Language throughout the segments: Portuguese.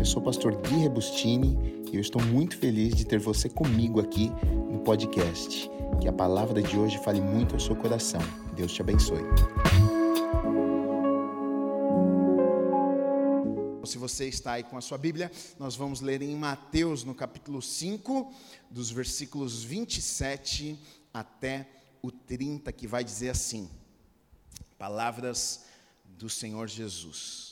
eu sou o pastor Gui Rebustini e eu estou muito feliz de ter você comigo aqui no podcast. Que a palavra de hoje fale muito ao seu coração. Deus te abençoe. Se você está aí com a sua Bíblia, nós vamos ler em Mateus, no capítulo 5, dos versículos 27 até o 30, que vai dizer assim: Palavras do Senhor Jesus.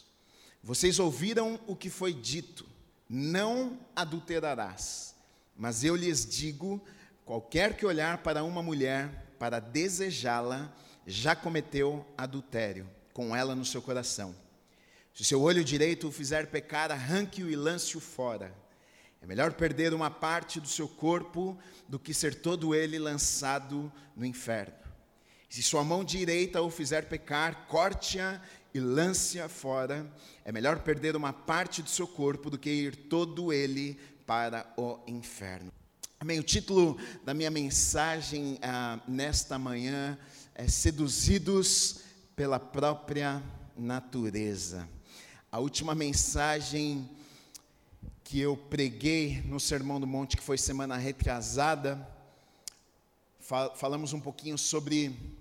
Vocês ouviram o que foi dito: não adulterarás. Mas eu lhes digo: qualquer que olhar para uma mulher para desejá-la, já cometeu adultério com ela no seu coração. Se seu olho direito o fizer pecar, arranque-o e lance-o fora. É melhor perder uma parte do seu corpo do que ser todo ele lançado no inferno. Se sua mão direita o fizer pecar, corte-a e lance-a fora. É melhor perder uma parte do seu corpo do que ir todo ele para o inferno. Amém. O título da minha mensagem ah, nesta manhã é Seduzidos pela própria natureza. A última mensagem que eu preguei no Sermão do Monte, que foi semana retrasada, falamos um pouquinho sobre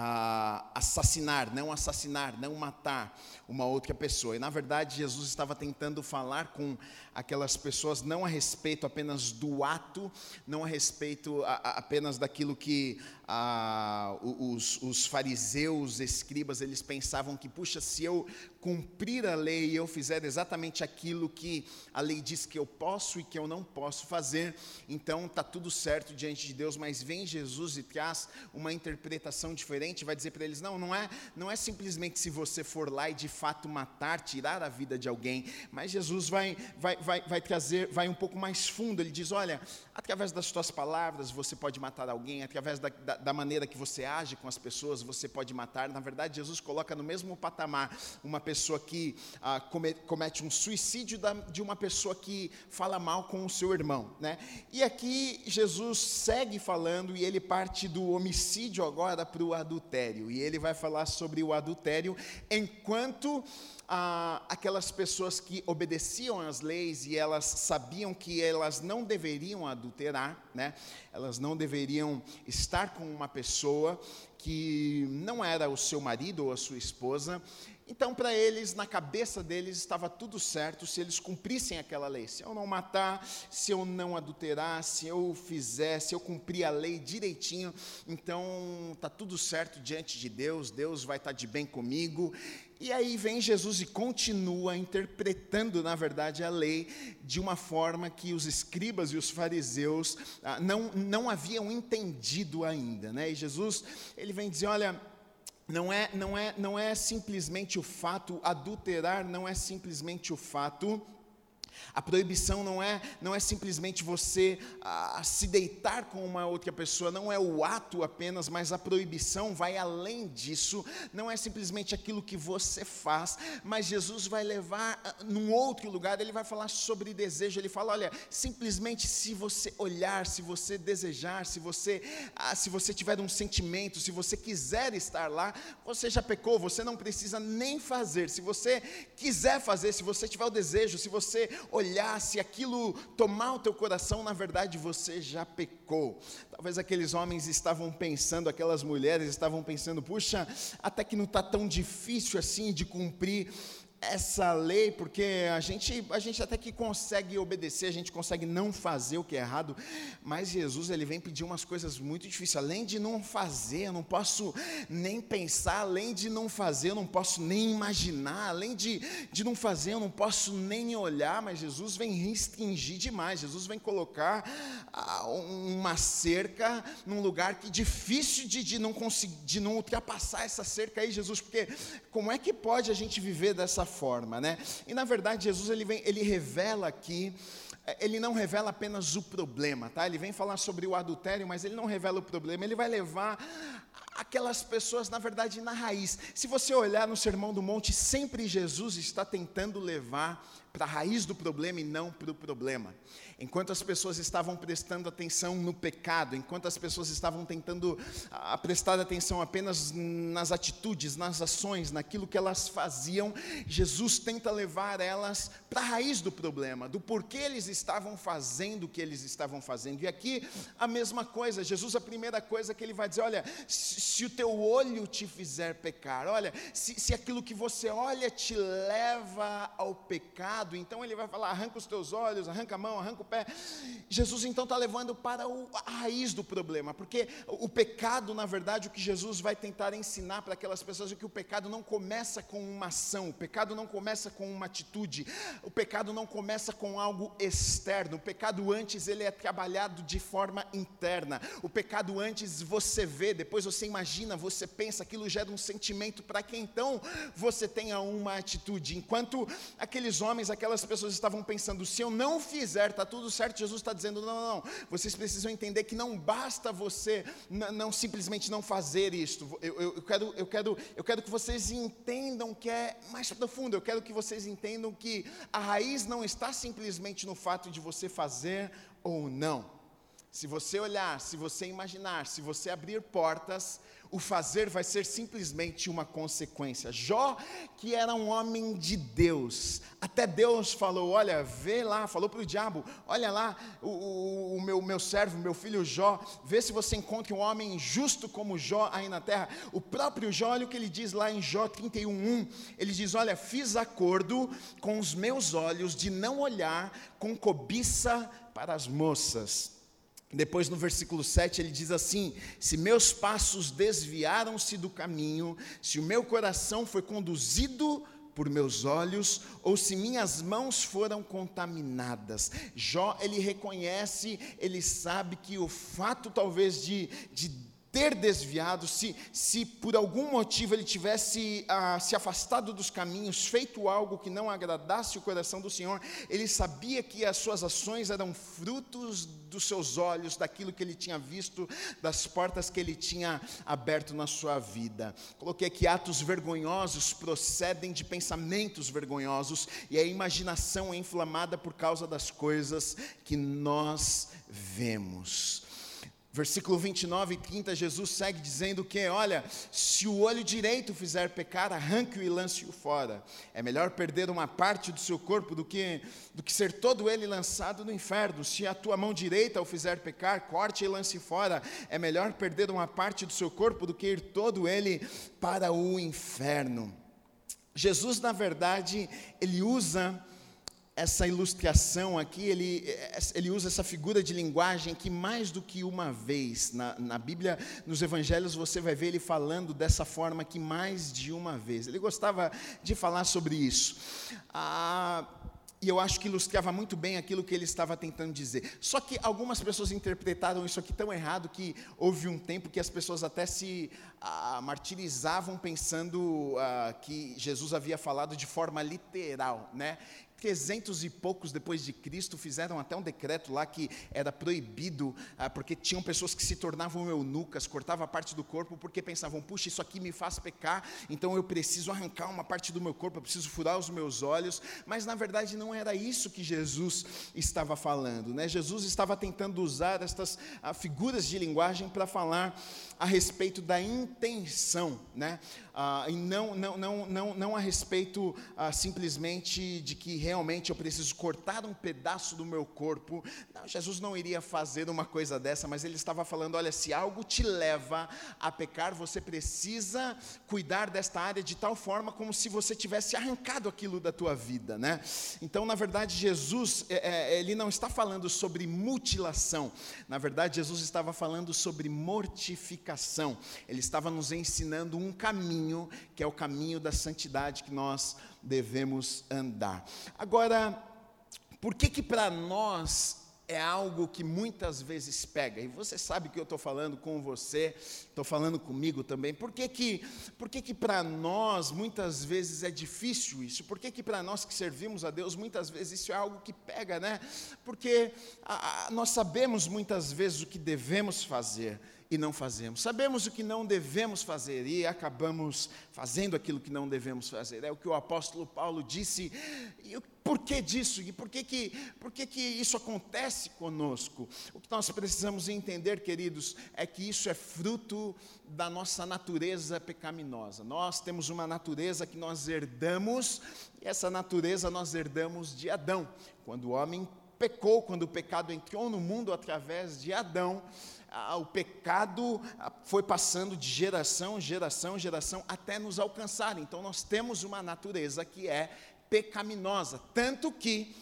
a assassinar, não assassinar, não matar uma outra pessoa. E na verdade, Jesus estava tentando falar com aquelas pessoas não a respeito apenas do ato, não a respeito a, a, apenas daquilo que a, os, os fariseus, escribas, eles pensavam que, puxa, se eu cumprir a lei e eu fizer exatamente aquilo que a lei diz que eu posso e que eu não posso fazer, então está tudo certo diante de Deus, mas vem Jesus e traz uma interpretação diferente, vai dizer para eles, não, não é, não é simplesmente se você for lá e de fato matar, tirar a vida de alguém, mas Jesus vai, vai, vai, vai trazer, vai um pouco mais fundo, ele diz, olha, através das suas palavras você pode matar alguém, através da, da, da maneira que você age com as pessoas você pode matar, na verdade Jesus coloca no mesmo patamar uma pessoa que ah, comete um suicídio da, de uma pessoa que fala mal com o seu irmão, né? E aqui Jesus segue falando e ele parte do homicídio agora para o adultério. E ele vai falar sobre o adultério enquanto ah, aquelas pessoas que obedeciam às leis e elas sabiam que elas não deveriam adulterar, né? Elas não deveriam estar com uma pessoa que não era o seu marido ou a sua esposa, então, para eles, na cabeça deles, estava tudo certo se eles cumprissem aquela lei. Se eu não matar, se eu não adulterar, se eu fizer, se eu cumprir a lei direitinho, então está tudo certo diante de Deus, Deus vai estar tá de bem comigo. E aí vem Jesus e continua interpretando, na verdade, a lei de uma forma que os escribas e os fariseus ah, não, não haviam entendido ainda. Né? E Jesus, ele vem dizer: olha não é, não é, não é simplesmente o fato, adulterar não é simplesmente o fato a proibição não é, não é simplesmente você ah, se deitar com uma outra pessoa, não é o ato apenas, mas a proibição vai além disso, não é simplesmente aquilo que você faz, mas Jesus vai levar ah, num outro lugar, ele vai falar sobre desejo, ele fala: olha, simplesmente se você olhar, se você desejar, se você, ah, se você tiver um sentimento, se você quiser estar lá, você já pecou, você não precisa nem fazer, se você quiser fazer, se você tiver o desejo, se você olhar, se aquilo tomar o teu coração, na verdade você já pecou. Talvez aqueles homens estavam pensando, aquelas mulheres estavam pensando, puxa, até que não está tão difícil assim de cumprir essa lei, porque a gente, a gente até que consegue obedecer, a gente consegue não fazer o que é errado, mas Jesus ele vem pedir umas coisas muito difíceis, além de não fazer, eu não posso nem pensar, além de não fazer, eu não posso nem imaginar, além de, de não fazer, eu não posso nem olhar, mas Jesus vem restringir demais, Jesus vem colocar ah, uma cerca num lugar que difícil de, de não conseguir, de não ultrapassar essa cerca aí, Jesus, porque como é que pode a gente viver dessa forma, né? E na verdade Jesus ele vem, ele revela aqui eh, ele não revela apenas o problema, tá? Ele vem falar sobre o adultério, mas ele não revela o problema, ele vai levar aquelas pessoas, na verdade, na raiz. Se você olhar no Sermão do Monte, sempre Jesus está tentando levar para a raiz do problema e não para o problema. Enquanto as pessoas estavam prestando atenção no pecado, enquanto as pessoas estavam tentando a, ah, prestar atenção apenas nas atitudes, nas ações, naquilo que elas faziam, Jesus tenta levar elas para a raiz do problema, do porquê eles estavam fazendo o que eles estavam fazendo. E aqui a mesma coisa, Jesus, a primeira coisa que ele vai dizer: olha, se o teu olho te fizer pecar, olha, se, se aquilo que você olha te leva ao pecado, então ele vai falar: arranca os teus olhos, arranca a mão, arranca o pé. Jesus então está levando para o, a raiz do problema, porque o pecado, na verdade, o que Jesus vai tentar ensinar para aquelas pessoas é que o pecado não começa com uma ação, o pecado não começa com uma atitude, o pecado não começa com algo externo, o pecado antes ele é trabalhado de forma interna, o pecado antes você vê, depois você imagina, você pensa, aquilo gera um sentimento para que então você tenha uma atitude, enquanto aqueles homens, aquelas pessoas estavam pensando, se eu não fizer, está tudo certo, Jesus está dizendo: não, não, não, vocês precisam entender que não basta você não simplesmente não fazer isto. Eu, eu, eu, quero, eu, quero, eu quero que vocês entendam que é mais profundo, eu quero que vocês entendam que a raiz não está simplesmente no fato de você fazer ou não. Se você olhar, se você imaginar, se você abrir portas, o fazer vai ser simplesmente uma consequência. Jó, que era um homem de Deus, até Deus falou: Olha, vê lá, falou para o diabo: Olha lá, o, o, o meu, meu servo, meu filho Jó, vê se você encontra um homem justo como Jó aí na terra. O próprio Jó, olha o que ele diz lá em Jó 31:1. Ele diz: Olha, fiz acordo com os meus olhos de não olhar com cobiça para as moças depois no versículo 7 ele diz assim: Se meus passos desviaram-se do caminho, se o meu coração foi conduzido por meus olhos, ou se minhas mãos foram contaminadas. Jó, ele reconhece, ele sabe que o fato talvez de, de ter desviado, se, se por algum motivo ele tivesse ah, se afastado dos caminhos, feito algo que não agradasse o coração do Senhor, ele sabia que as suas ações eram frutos dos seus olhos, daquilo que ele tinha visto, das portas que ele tinha aberto na sua vida. Coloquei que atos vergonhosos procedem de pensamentos vergonhosos e a imaginação é inflamada por causa das coisas que nós vemos. Versículo 29 e 30, Jesus segue dizendo que, olha, se o olho direito fizer pecar, arranque-o e lance-o fora. É melhor perder uma parte do seu corpo do que, do que ser todo ele lançado no inferno. Se a tua mão direita o fizer pecar, corte e lance fora. É melhor perder uma parte do seu corpo do que ir todo ele para o inferno. Jesus, na verdade, ele usa essa ilustração aqui, ele, ele usa essa figura de linguagem que mais do que uma vez, na, na Bíblia, nos Evangelhos, você vai ver ele falando dessa forma que mais de uma vez. Ele gostava de falar sobre isso. Ah, e eu acho que ilustrava muito bem aquilo que ele estava tentando dizer. Só que algumas pessoas interpretaram isso aqui tão errado que houve um tempo que as pessoas até se ah, martirizavam pensando ah, que Jesus havia falado de forma literal, né? Trezentos e poucos depois de Cristo fizeram até um decreto lá que era proibido, ah, porque tinham pessoas que se tornavam eunucas, cortavam a parte do corpo porque pensavam, puxa, isso aqui me faz pecar, então eu preciso arrancar uma parte do meu corpo, eu preciso furar os meus olhos, mas na verdade não era isso que Jesus estava falando, né? Jesus estava tentando usar estas ah, figuras de linguagem para falar a respeito da intenção, né? Ah, e não, não, não, não, não a respeito ah, simplesmente de que realmente eu preciso cortar um pedaço do meu corpo. Não, Jesus não iria fazer uma coisa dessa, mas ele estava falando: olha, se algo te leva a pecar, você precisa cuidar desta área de tal forma como se você tivesse arrancado aquilo da tua vida, né? Então, na verdade, Jesus, é, é, ele não está falando sobre mutilação, na verdade, Jesus estava falando sobre mortificação, ele estava nos ensinando um caminho caminho, que é o caminho da santidade que nós devemos andar. Agora, por que que para nós é algo que muitas vezes pega, e você sabe que eu estou falando com você, estou falando comigo também, por que que, por que, que para nós muitas vezes é difícil isso? Por que que para nós que servimos a Deus muitas vezes isso é algo que pega, né? Porque a, a, nós sabemos muitas vezes o que devemos fazer, e não fazemos. Sabemos o que não devemos fazer e acabamos fazendo aquilo que não devemos fazer. É o que o apóstolo Paulo disse. E por que disso? E por que, que, por que, que isso acontece conosco? O que nós precisamos entender, queridos, é que isso é fruto da nossa natureza pecaminosa. Nós temos uma natureza que nós herdamos, e essa natureza nós herdamos de Adão. Quando o homem pecou, quando o pecado entrou no mundo através de Adão, o pecado foi passando de geração, geração, geração, até nos alcançar. Então, nós temos uma natureza que é pecaminosa. Tanto que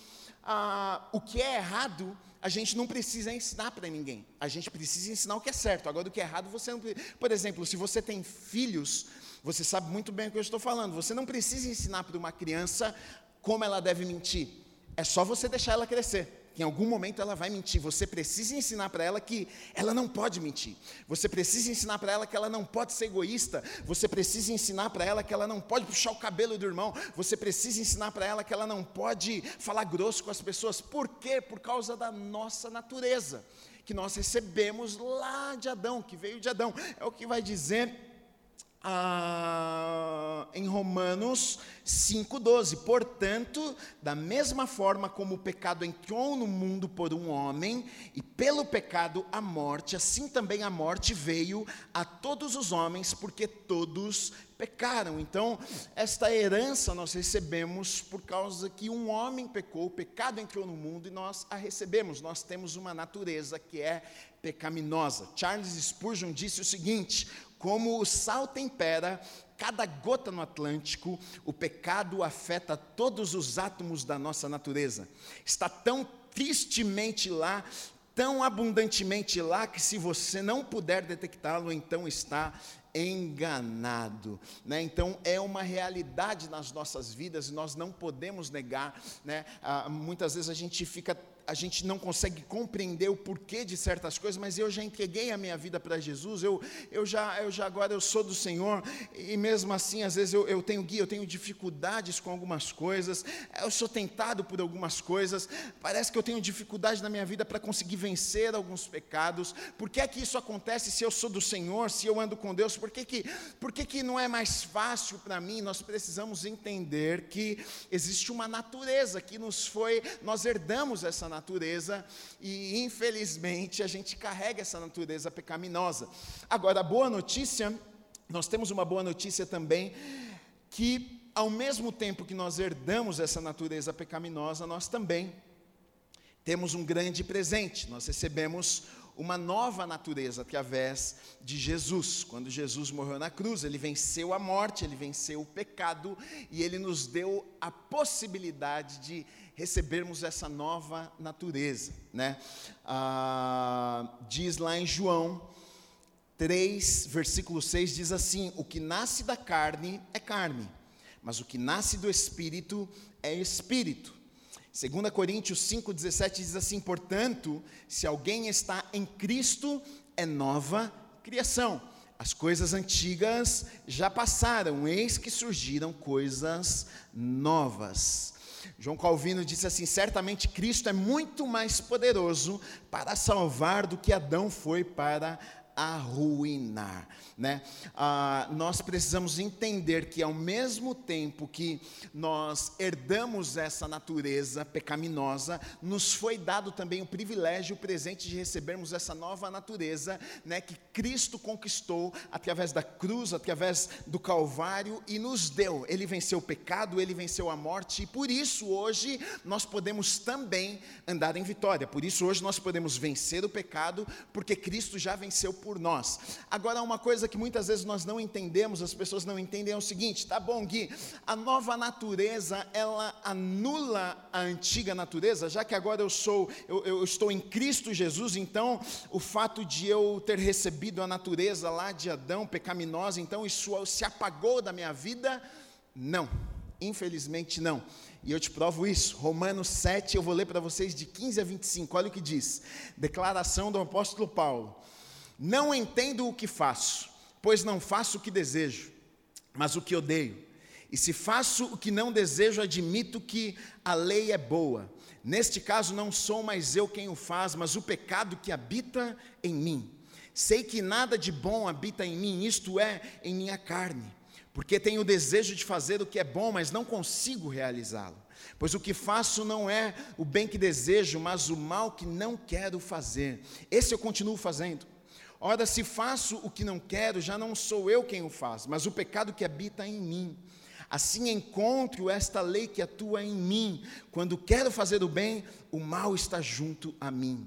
ah, o que é errado, a gente não precisa ensinar para ninguém. A gente precisa ensinar o que é certo. Agora, o que é errado, você não Por exemplo, se você tem filhos, você sabe muito bem o que eu estou falando. Você não precisa ensinar para uma criança como ela deve mentir. É só você deixar ela crescer em algum momento ela vai mentir. Você precisa ensinar para ela que ela não pode mentir. Você precisa ensinar para ela que ela não pode ser egoísta. Você precisa ensinar para ela que ela não pode puxar o cabelo do irmão. Você precisa ensinar para ela que ela não pode falar grosso com as pessoas. Por quê? Por causa da nossa natureza que nós recebemos lá de Adão, que veio de Adão. É o que vai dizer ah, em Romanos 5,12. Portanto, da mesma forma como o pecado entrou no mundo por um homem, e pelo pecado a morte, assim também a morte veio a todos os homens, porque todos pecaram. Então, esta herança nós recebemos por causa que um homem pecou, o pecado entrou no mundo e nós a recebemos. Nós temos uma natureza que é pecaminosa. Charles Spurgeon disse o seguinte: como o sal tempera cada gota no Atlântico, o pecado afeta todos os átomos da nossa natureza. Está tão tristemente lá, tão abundantemente lá, que se você não puder detectá-lo, então está enganado. Né? Então, é uma realidade nas nossas vidas e nós não podemos negar. Né? Ah, muitas vezes a gente fica a gente não consegue compreender o porquê de certas coisas, mas eu já entreguei a minha vida para Jesus, eu, eu, já, eu já agora eu sou do Senhor, e mesmo assim, às vezes eu, eu tenho guia, eu tenho dificuldades com algumas coisas, eu sou tentado por algumas coisas, parece que eu tenho dificuldade na minha vida para conseguir vencer alguns pecados, por que é que isso acontece se eu sou do Senhor, se eu ando com Deus, por que, que, por que, que não é mais fácil para mim? Nós precisamos entender que existe uma natureza que nos foi, nós herdamos essa natureza, natureza e, infelizmente, a gente carrega essa natureza pecaminosa. Agora, a boa notícia, nós temos uma boa notícia também, que ao mesmo tempo que nós herdamos essa natureza pecaminosa, nós também temos um grande presente. Nós recebemos uma nova natureza através de Jesus. Quando Jesus morreu na cruz, ele venceu a morte, ele venceu o pecado e ele nos deu a possibilidade de recebermos essa nova natureza. Né? Ah, diz lá em João 3, versículo 6, diz assim: O que nasce da carne é carne, mas o que nasce do espírito é espírito. 2 Coríntios 5,17 diz assim: Portanto, se alguém está em Cristo, é nova criação. As coisas antigas já passaram, eis que surgiram coisas novas. João Calvino disse assim: certamente Cristo é muito mais poderoso para salvar do que Adão foi para arruinar. Né? Ah, nós precisamos entender que, ao mesmo tempo que nós herdamos essa natureza pecaminosa, nos foi dado também o privilégio, o presente de recebermos essa nova natureza né, que Cristo conquistou através da cruz, através do Calvário e nos deu. Ele venceu o pecado, ele venceu a morte, e por isso hoje nós podemos também andar em vitória. Por isso hoje nós podemos vencer o pecado, porque Cristo já venceu por nós. Agora, uma coisa que muitas vezes nós não entendemos, as pessoas não entendem, é o seguinte: tá bom, Gui, a nova natureza, ela anula a antiga natureza, já que agora eu sou, eu, eu estou em Cristo Jesus, então o fato de eu ter recebido a natureza lá de Adão, pecaminosa, então isso se apagou da minha vida? Não, infelizmente não. E eu te provo isso. Romanos 7, eu vou ler para vocês de 15 a 25. Olha o que diz. Declaração do apóstolo Paulo. Não entendo o que faço, pois não faço o que desejo, mas o que odeio. E se faço o que não desejo, admito que a lei é boa. Neste caso, não sou mais eu quem o faz, mas o pecado que habita em mim. Sei que nada de bom habita em mim, isto é, em minha carne, porque tenho o desejo de fazer o que é bom, mas não consigo realizá-lo. Pois o que faço não é o bem que desejo, mas o mal que não quero fazer. Esse eu continuo fazendo. Ora, se faço o que não quero, já não sou eu quem o faz, mas o pecado que habita em mim. Assim encontro esta lei que atua em mim. Quando quero fazer o bem, o mal está junto a mim.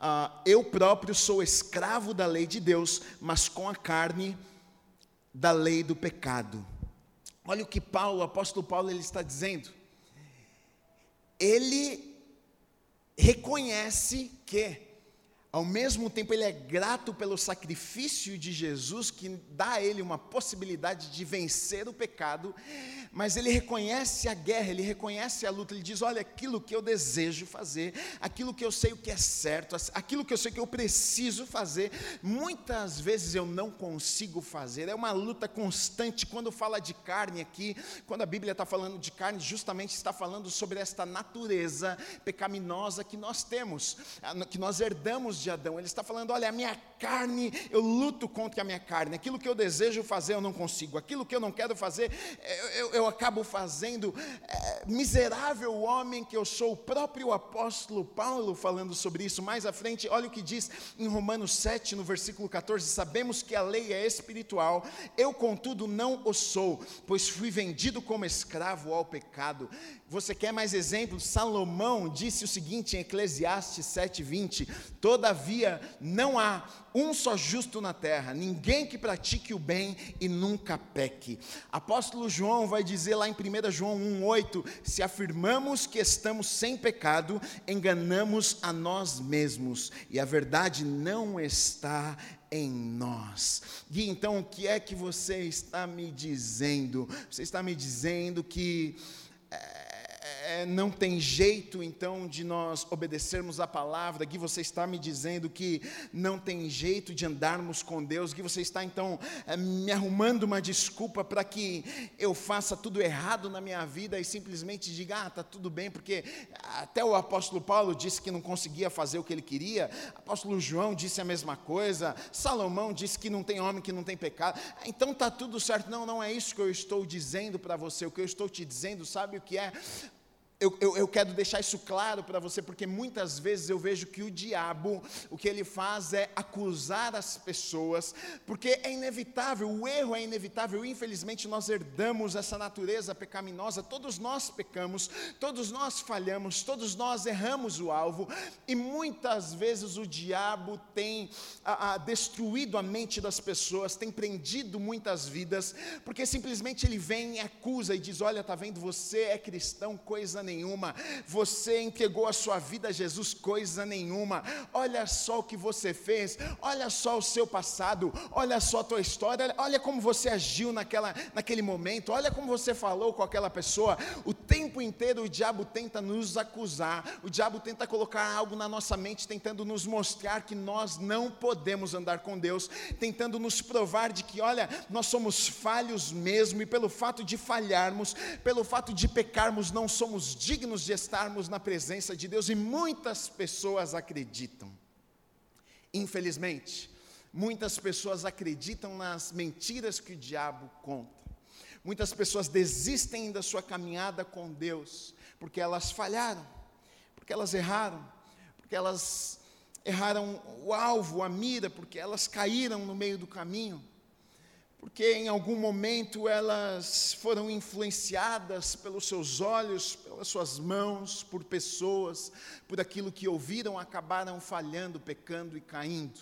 ah, eu próprio sou escravo da lei de Deus, mas com a carne da lei do pecado. Olha o que Paulo, o apóstolo Paulo, ele está dizendo. Ele reconhece que, ao mesmo tempo, ele é grato pelo sacrifício de Jesus, que dá a ele uma possibilidade de vencer o pecado, mas ele reconhece a guerra, ele reconhece a luta, ele diz: olha, aquilo que eu desejo fazer, aquilo que eu sei o que é certo, aquilo que eu sei que eu preciso fazer, muitas vezes eu não consigo fazer, é uma luta constante. Quando fala de carne aqui, quando a Bíblia está falando de carne, justamente está falando sobre esta natureza pecaminosa que nós temos, que nós herdamos de Adão. Ele está falando: olha, a minha carne, eu luto contra a minha carne, aquilo que eu desejo fazer eu não consigo, aquilo que eu não quero fazer, eu, eu eu acabo fazendo. É, miserável homem que eu sou, o próprio apóstolo Paulo falando sobre isso mais à frente, olha o que diz em Romanos 7, no versículo 14: Sabemos que a lei é espiritual, eu, contudo, não o sou, pois fui vendido como escravo ao pecado. Você quer mais exemplos? Salomão disse o seguinte em Eclesiastes 7:20: Todavia não há um só justo na terra, ninguém que pratique o bem e nunca peque. Apóstolo João vai dizer lá em 1 João 1:8: Se afirmamos que estamos sem pecado, enganamos a nós mesmos e a verdade não está em nós. E então o que é que você está me dizendo? Você está me dizendo que é, é, não tem jeito então de nós obedecermos a palavra, Gui, você está me dizendo que não tem jeito de andarmos com Deus, Gui, você está então é, me arrumando uma desculpa para que eu faça tudo errado na minha vida e simplesmente diga, ah, está tudo bem, porque até o apóstolo Paulo disse que não conseguia fazer o que ele queria, apóstolo João disse a mesma coisa, Salomão disse que não tem homem que não tem pecado, então está tudo certo. Não, não é isso que eu estou dizendo para você, o que eu estou te dizendo, sabe o que é? Eu, eu, eu, quero deixar isso claro para você, porque muitas vezes eu vejo que o diabo, o que ele faz é acusar as pessoas, porque é inevitável, o erro é inevitável, infelizmente nós herdamos essa natureza pecaminosa, todos nós pecamos, todos nós falhamos, todos nós erramos o alvo, e muitas vezes o diabo tem a, a, destruído a mente das pessoas, tem prendido muitas vidas, porque simplesmente ele vem e acusa e diz: Olha, está vendo, você é cristão, coisa nenhuma. Você entregou a sua vida a Jesus, coisa nenhuma. Olha só o que você fez, olha só o seu passado, olha só a tua história, olha como você agiu naquela, naquele momento, olha como você falou com aquela pessoa. O tempo inteiro o diabo tenta nos acusar, o diabo tenta colocar algo na nossa mente, tentando nos mostrar que nós não podemos andar com Deus, tentando nos provar de que, olha, nós somos falhos mesmo, e pelo fato de falharmos, pelo fato de pecarmos, não somos dignos de estarmos na presença de Deus e muitas pessoas acreditam. Infelizmente, muitas pessoas acreditam nas mentiras que o diabo conta. Muitas pessoas desistem da sua caminhada com Deus porque elas falharam, porque elas erraram, porque elas erraram o alvo, a mira, porque elas caíram no meio do caminho porque em algum momento elas foram influenciadas pelos seus olhos, pelas suas mãos, por pessoas, por aquilo que ouviram, acabaram falhando, pecando e caindo.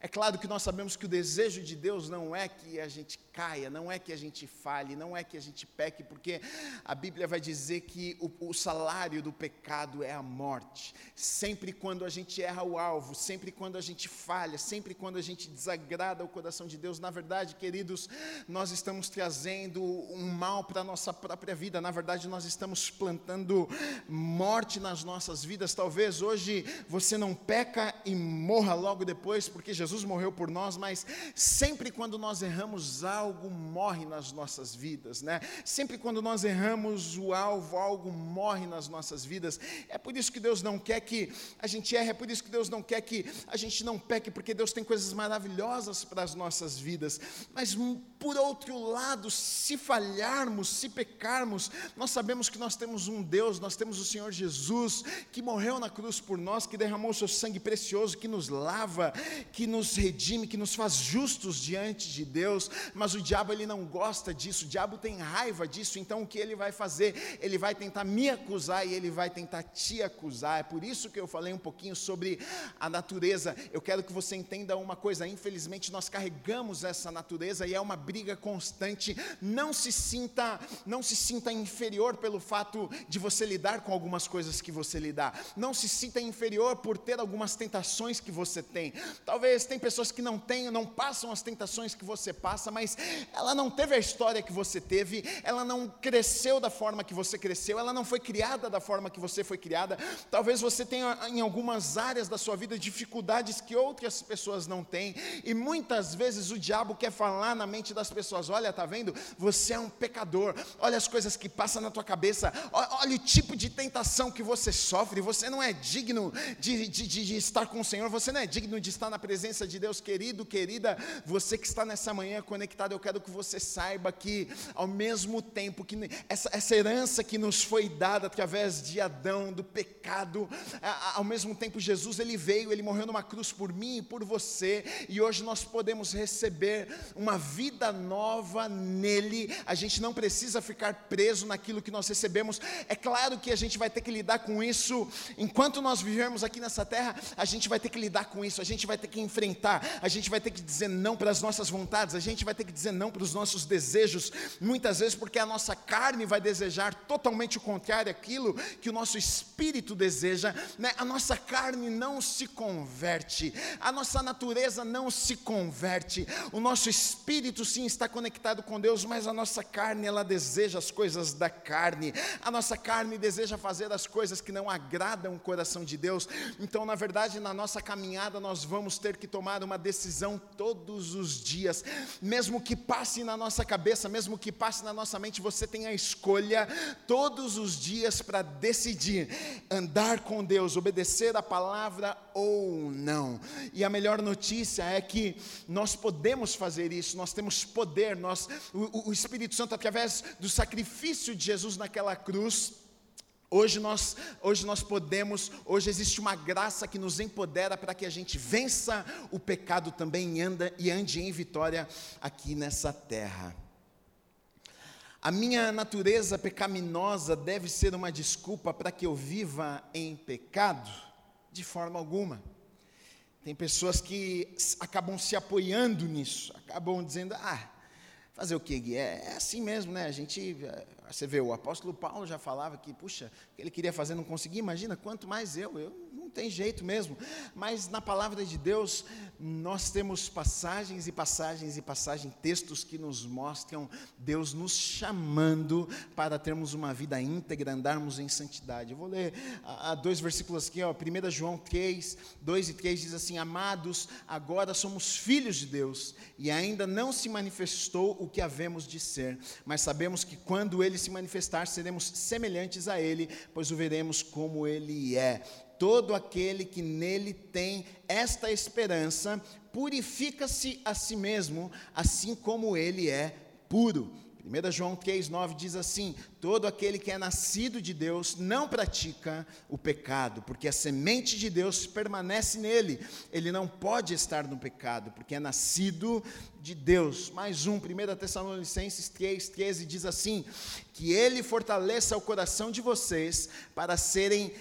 É claro que nós sabemos que o desejo de Deus não é que a gente caia, não é que a gente falhe, não é que a gente peque, porque a Bíblia vai dizer que o, o, salário do pecado é a morte. Sempre quando a gente erra o alvo, sempre quando a gente falha, sempre quando a gente desagrada o coração de Deus, na verdade, queridos, nós estamos trazendo um mal para a nossa própria vida, na verdade, nós estamos plantando morte nas nossas vidas. Talvez hoje você não peca e morra logo depois, porque Jesus Jesus morreu por nós, mas sempre quando nós erramos, algo morre nas nossas vidas, né? Sempre quando nós erramos o alvo, algo morre nas nossas vidas. É por isso que Deus não quer que a gente erre, é por isso que Deus não quer que a gente não peque, porque Deus tem coisas maravilhosas para as nossas vidas. Mas por outro lado, se falharmos, se pecarmos, nós sabemos que nós temos um Deus, nós temos o Senhor Jesus, que morreu na cruz por nós, que derramou seu sangue precioso, que nos lava, que nos redime, que nos faz justos diante de Deus, mas o diabo ele não gosta disso, o diabo tem raiva disso, então o que ele vai fazer? Ele vai tentar me acusar e ele vai tentar te acusar. É por isso que eu falei um pouquinho sobre a natureza. Eu quero que você entenda uma coisa, infelizmente nós carregamos essa natureza e é uma briga constante. Não se sinta, não se sinta inferior pelo fato de você lidar com algumas coisas que você lidar. Não se sinta inferior por ter algumas tentações que você tem. Talvez tem pessoas que não têm, não passam as tentações que você passa, mas ela não teve a história que você teve, ela não cresceu da forma que você cresceu, ela não foi criada da forma que você foi criada. Talvez você tenha em algumas áreas da sua vida dificuldades que outras pessoas não têm, e muitas vezes o diabo quer falar na mente das pessoas: olha, tá vendo? Você é um pecador, olha as coisas que passam na tua cabeça, olha o tipo de tentação que você sofre, você não é digno de, de, de estar com o Senhor, você não é digno de estar na presença de Deus, querido, querida, você que está nessa manhã conectado, eu quero que você saiba que, ao mesmo tempo que essa, essa herança que nos foi dada através de Adão, do pecado, ao mesmo tempo Jesus ele veio, ele morreu numa cruz por mim e por você, e hoje nós podemos receber uma vida vida nova nele, a gente não precisa ficar preso naquilo que nós recebemos. É claro que a gente vai ter que lidar com isso, enquanto nós vivermos aqui nessa terra, a gente vai ter que lidar com isso, a gente vai ter que enfrentar, a gente vai ter que dizer não para as nossas vontades, a gente vai ter que dizer não para os nossos desejos, muitas vezes porque a nossa carne vai desejar totalmente o contrário aquilo que o nosso espírito deseja, né? a nossa carne não se converte, a nossa natureza não se converte, o nosso espírito se sim está conectado com Deus, mas a nossa carne, ela deseja as coisas da carne. A nossa carne deseja fazer as coisas que não agradam o coração de Deus. Então, na verdade, na nossa caminhada, nós vamos ter que tomar uma decisão todos os dias. Mesmo que passe na nossa cabeça, mesmo que passe na nossa mente, você tem a escolha todos os dias para decidir andar com Deus, obedecer a palavra ou não. E a melhor notícia é que nós podemos fazer isso, nós temos poder, nós, o, o Espírito Santo, através do sacrifício de Jesus naquela cruz, Hoje nós, hoje nós podemos, hoje existe uma graça que nos empodera para que a gente vença o pecado também e, anda, e ande em vitória aqui nessa terra. A minha natureza pecaminosa deve ser uma desculpa para que eu viva em pecado? De forma alguma. Tem pessoas que acabam se apoiando nisso, acabam dizendo: ah, fazer o Gui? É, é, assim mesmo, né? A gente, é, você vê, o apóstolo Paulo já falava que, puxa, ele queria fazer, não conseguia, imagina quanto mais eu, eu não tem jeito mesmo. Mas na palavra de Deus, nós temos passagens e passagens e passagens, textos que nos mostram Deus nos chamando para termos uma vida íntegra, andarmos em santidade. Eu vou ler a, a dois versículos aqui, ó, 1 João 3, 2 e 3 diz assim: Amados, agora somos filhos de Deus, e ainda não se manifestou o que havemos de ser, mas sabemos que quando ele se manifestar, seremos semelhantes a ele, pois o veremos como ele é todo aquele que nele tem esta esperança purifica-se a si mesmo, assim como ele é puro. 1 João 3,9 diz assim: Todo aquele que é nascido de Deus não pratica o pecado, porque a semente de Deus permanece nele. Ele não pode estar no pecado, porque é nascido de Deus. Mais um, 1 Tessalonicenses 3,13 diz assim: Que ele fortaleça o coração de vocês para serem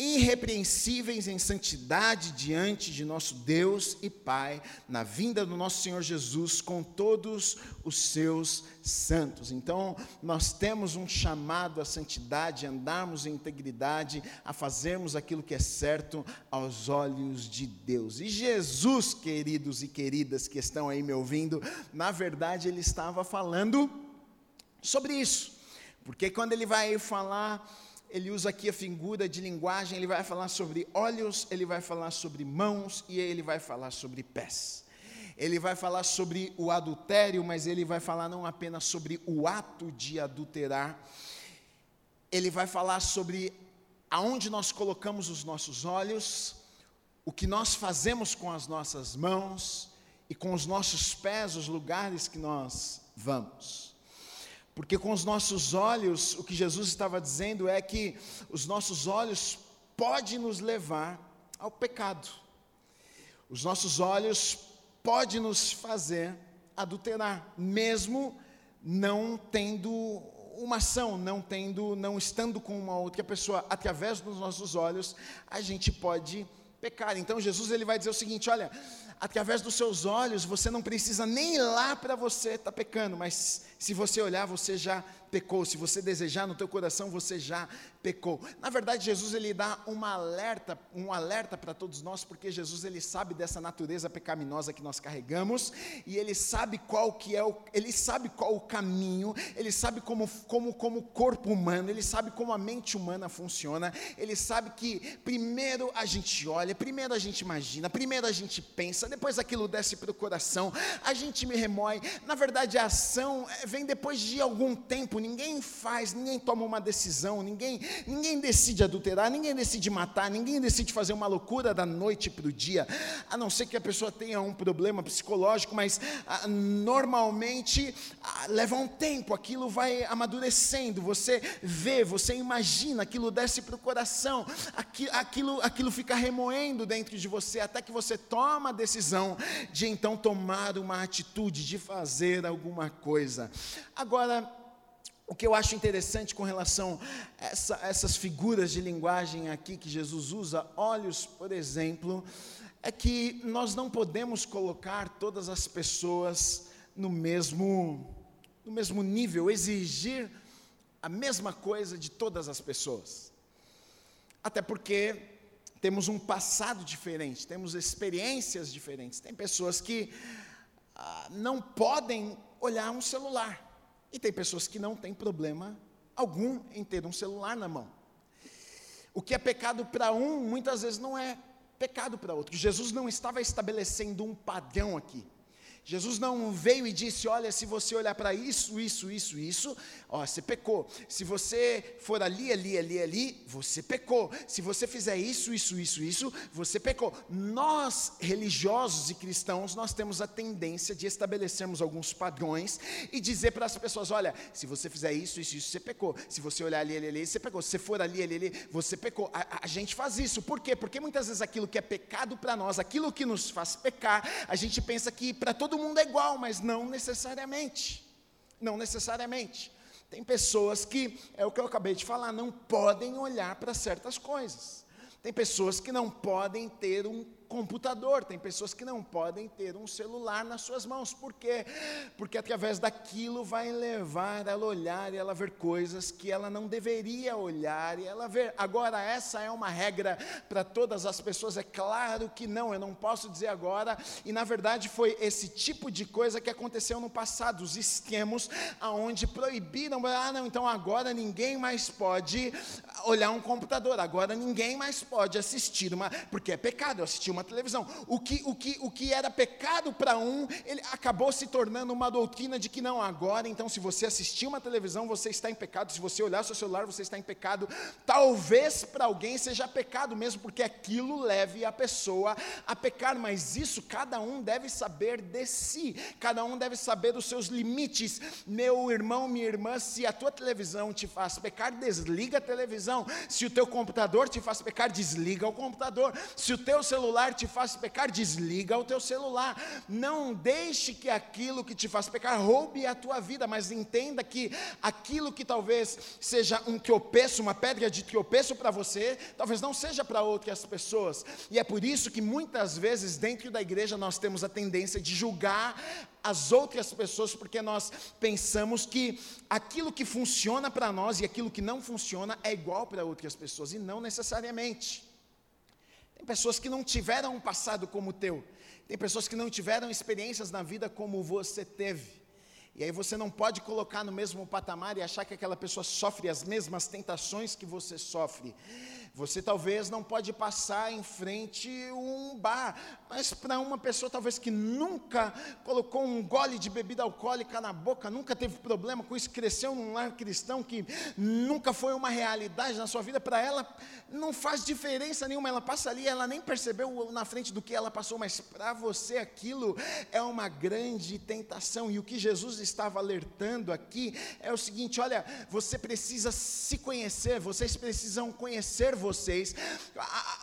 irrepreensíveis em santidade diante de nosso Deus e Pai, na vinda do nosso Senhor Jesus com todos os seus santos. Então, nós temos um chamado à santidade, a andarmos em integridade, a fazermos aquilo que é certo aos olhos de Deus. E Jesus, queridos e queridas que estão aí me ouvindo, na verdade ele estava falando sobre isso. Porque quando ele vai falar ele usa aqui a figura de linguagem, ele vai falar sobre olhos, ele vai falar sobre mãos e ele vai falar sobre pés. Ele vai falar sobre o adultério, mas ele vai falar não apenas sobre o ato de adulterar, ele vai falar sobre aonde nós colocamos os nossos olhos, o que nós fazemos com as nossas mãos e com os nossos pés, os lugares que nós vamos. Porque com os nossos olhos, o que Jesus estava dizendo é que os nossos olhos podem nos levar ao pecado. Os nossos olhos podem nos fazer adulterar, mesmo não tendo uma ação, não tendo, não estando com uma outra pessoa, através dos nossos olhos, a gente pode pecar. Então Jesus ele vai dizer o seguinte, olha, através dos seus olhos, você não precisa nem ir lá para você estar tá pecando, mas se você olhar, você já pecou. Se você desejar no teu coração, você já pecou. Na verdade, Jesus ele dá uma alerta, um alerta para todos nós, porque Jesus ele sabe dessa natureza pecaminosa que nós carregamos e ele sabe qual que é o, ele sabe qual o caminho, ele sabe como como como o corpo humano, ele sabe como a mente humana funciona. Ele sabe que primeiro a gente olha, primeiro a gente imagina, primeiro a gente pensa, depois aquilo desce para o coração, a gente me remói. Na verdade, a ação eh, vem depois de algum tempo. Ninguém faz, ninguém toma uma decisão, ninguém Ninguém decide adulterar, ninguém decide matar, ninguém decide fazer uma loucura da noite para o dia, a não ser que a pessoa tenha um problema psicológico, mas ah, normalmente ah, leva um tempo, aquilo vai amadurecendo, você vê, você imagina, aquilo desce para o coração, aquilo, aquilo, fica remoendo dentro de você, até que você toma a decisão de então tomar uma atitude, de fazer alguma coisa. Agora, o que eu acho interessante com relação a essa, essas figuras de linguagem aqui que Jesus usa, olhos, por exemplo, é que nós não podemos colocar todas as pessoas no mesmo, no mesmo nível, exigir a mesma coisa de todas as pessoas. Até porque temos um passado diferente, temos experiências diferentes. Tem pessoas que ah, não podem olhar um celular e tem pessoas que não têm problema algum em ter um celular na mão. O que é pecado para um, muitas vezes não é pecado para outro. Jesus não estava estabelecendo um padrão aqui. Jesus não veio e disse: Olha, se você olhar para isso, isso, isso, isso, ó, você pecou. Se você for ali, ali, ali, ali, você pecou. Se você fizer isso, isso, isso, isso, você pecou. Nós, religiosos e cristãos, nós temos a tendência de estabelecermos alguns padrões e dizer para as pessoas: Olha, se você fizer isso, isso, isso, você pecou. Se você olhar ali, ali, ali, você pecou. Se você for ali, ali, ali, você pecou. A, a gente faz isso. Por quê? Porque muitas vezes aquilo que é pecado para nós, aquilo que nos faz pecar, a gente pensa que para todo mundo é igual, mas não necessariamente. Não necessariamente. Tem pessoas que, é o que eu acabei de falar, não podem olhar para certas coisas. Tem pessoas que não podem ter um computador, tem pessoas que não podem ter um celular nas suas mãos. Por quê? Porque através daquilo vai levar ela a olhar e ela ver coisas que ela não deveria olhar e ela ver. Agora, essa é uma regra para todas as pessoas? É claro que não, eu não posso dizer agora. E na verdade foi esse tipo de coisa que aconteceu no passado, os esquemas aonde proibiram, ah, não, então agora ninguém mais pode olhar um computador, agora ninguém mais pode assistir uma, porque é pecado assistir uma televisão. O que, o que, o que era pecado para um, ele acabou se tornando uma doutrina de que não, agora, então, se você assistir uma televisão, você está em pecado, se você olhar seu celular, você está em pecado. Talvez para alguém seja pecado mesmo, porque aquilo leve a pessoa a pecar, mas isso cada um deve saber de si, cada um deve saber dos seus limites. Meu irmão, minha irmã, se a tua televisão te faz pecar, desliga a televisão. Se o teu computador te faz pecar, desliga o computador. Se o teu celular celular te faz pecar, desliga o teu celular. Não deixe que aquilo que te faz pecar roube a tua vida, mas entenda que aquilo que talvez seja um tropeço, uma pedra de tropeço para você, talvez não seja para outras pessoas. E é por isso que muitas vezes dentro da igreja nós temos a tendência de julgar as outras pessoas, porque nós pensamos que aquilo que funciona para nós e aquilo que não funciona é igual para outras pessoas, e não necessariamente. Tem pessoas que não tiveram um passado como o teu, tem pessoas que não tiveram experiências na vida como você teve. E aí você não pode colocar no mesmo patamar e achar que aquela pessoa sofre as mesmas tentações que você sofre. Você talvez não pode passar em frente um bar, mas para uma pessoa talvez que nunca colocou um gole de bebida alcoólica na boca, nunca teve problema com isso, cresceu num lar cristão que nunca foi uma realidade na sua vida, para ela não faz diferença nenhuma, ela passa ali, ela nem percebeu na frente do que ela passou, mas para você aquilo é uma grande tentação. E o que Jesus estava alertando aqui é o seguinte: olha, você precisa se conhecer, vocês precisam conhecer vocês,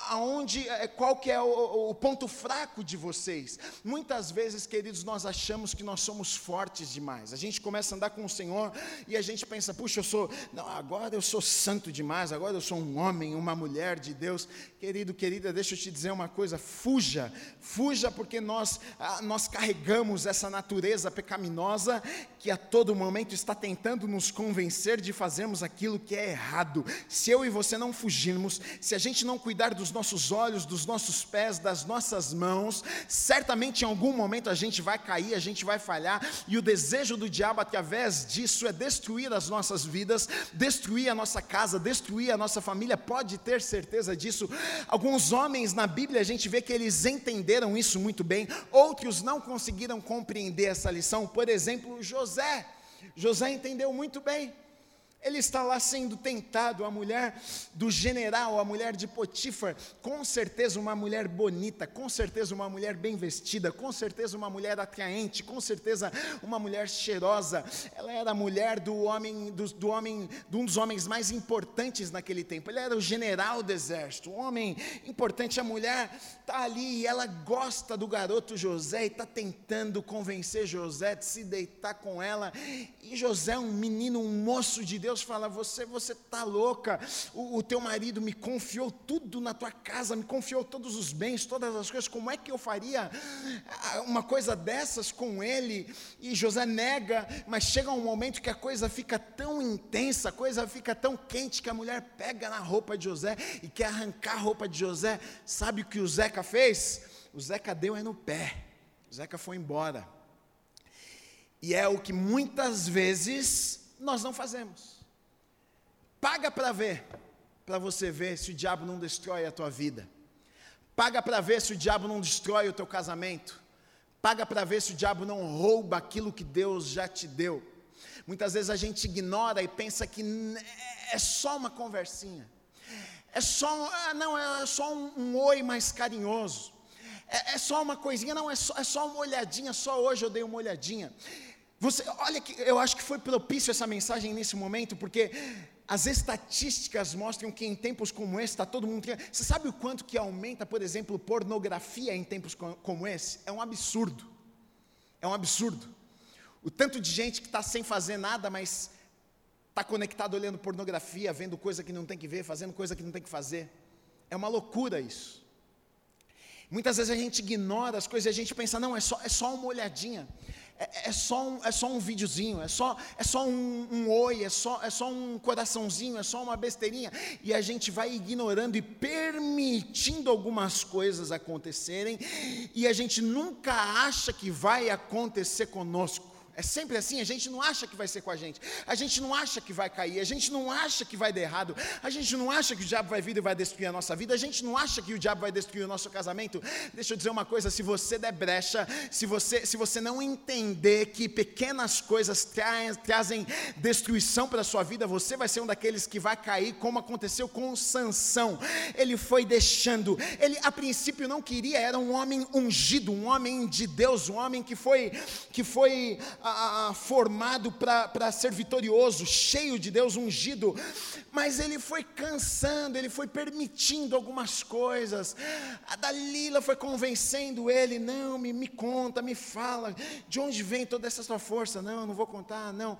aonde, é, qual que é o, o ponto fraco de vocês. Muitas vezes, queridos, nós achamos que nós somos fortes demais. A gente começa a andar com o Senhor e a gente pensa, puxa, eu sou, não, agora eu sou santo demais, agora eu sou um homem, uma mulher de Deus. Querido, querida, deixa eu te dizer uma coisa, fuja, fuja porque nós, nós carregamos essa natureza pecaminosa que a todo momento está tentando nos convencer de fazermos aquilo que é errado. Se eu e você não fugirmos, se a gente não cuidar dos nossos olhos, dos nossos pés, das nossas mãos, certamente em algum momento a gente vai cair, a gente vai falhar, e o desejo do diabo através disso é destruir as nossas vidas, destruir a nossa casa, destruir a nossa família, pode ter certeza disso. Alguns homens na Bíblia a gente vê que eles entenderam isso muito bem, outros não conseguiram compreender essa lição, por exemplo, José. José entendeu muito bem. Ele está lá sendo tentado, a mulher do general, a mulher de Potifar, com certeza uma mulher bonita, com certeza uma mulher bem vestida, com certeza uma mulher atraente, com certeza uma mulher cheirosa. Ela era a mulher do homem, do, do homem, de um dos homens mais importantes naquele tempo. Ele era o general do exército, um homem importante. A mulher está ali e ela gosta do garoto José e está tentando convencer José de se deitar com ela. E José, um menino, um moço de Deus, Deus fala: Você você está louca, o, o, teu marido me confiou tudo na tua casa, me confiou todos os bens, todas as coisas. Como é que eu faria ah, uma coisa dessas com ele? E José nega, mas chega um momento que a coisa fica tão intensa, a coisa fica tão quente que a mulher pega na roupa de José e quer arrancar a roupa de José. Sabe o que o Zeca fez? O Zeca deu é no pé, o Zeca foi embora. E é o que muitas vezes nós não fazemos. Paga para ver, para você ver se o diabo não destrói a tua vida. Paga para ver se o diabo não destrói o teu casamento. Paga para ver se o diabo não rouba aquilo que Deus já te deu. Muitas vezes a gente ignora e pensa que é só uma conversinha. É só, ah, não, é só um, um oi mais carinhoso. É, é, só uma coisinha, não, é só, é só uma olhadinha, só hoje eu dei uma olhadinha. Você, olha que eu acho que foi propício essa mensagem nesse momento, porque as estatísticas mostram que em tempos como esse está todo mundo. Você sabe o quanto que aumenta, por exemplo, pornografia em tempos como esse? É um absurdo. É um absurdo. O tanto de gente que está sem fazer nada, mas está conectado olhando pornografia, vendo coisa que não tem que ver, fazendo coisa que não tem que fazer. É uma loucura isso. Muitas vezes a gente ignora as coisas e a gente pensa, não, é só, é só uma olhadinha é, é, só, um, é só um videozinho, é só, é só um, um oi, é só, é só um coraçãozinho, é só uma besteirinha. E a gente vai ignorando e permitindo algumas coisas acontecerem, e a gente nunca acha que vai acontecer conosco. É sempre assim, a gente não acha que vai ser com a gente, a gente não acha que vai cair, a gente não acha que vai dar errado, a gente não acha que o diabo vai vir e vai destruir a nossa vida, a gente não acha que o diabo vai destruir o nosso casamento. Deixa eu dizer uma coisa: se você der brecha, se você, se você não entender que pequenas coisas trazem, trazem destruição para a sua vida, você vai ser um daqueles que vai cair, como aconteceu com Sansão. Ele foi deixando, ele a princípio não queria, era um homem ungido, um homem de Deus, um homem que foi, que foi a, a, formado para ser vitorioso, cheio de Deus, ungido, mas ele foi cansando, ele foi permitindo algumas coisas. A Dalila foi convencendo ele: não, me, me conta, me fala, de onde vem toda essa sua força? Não, não vou contar, não.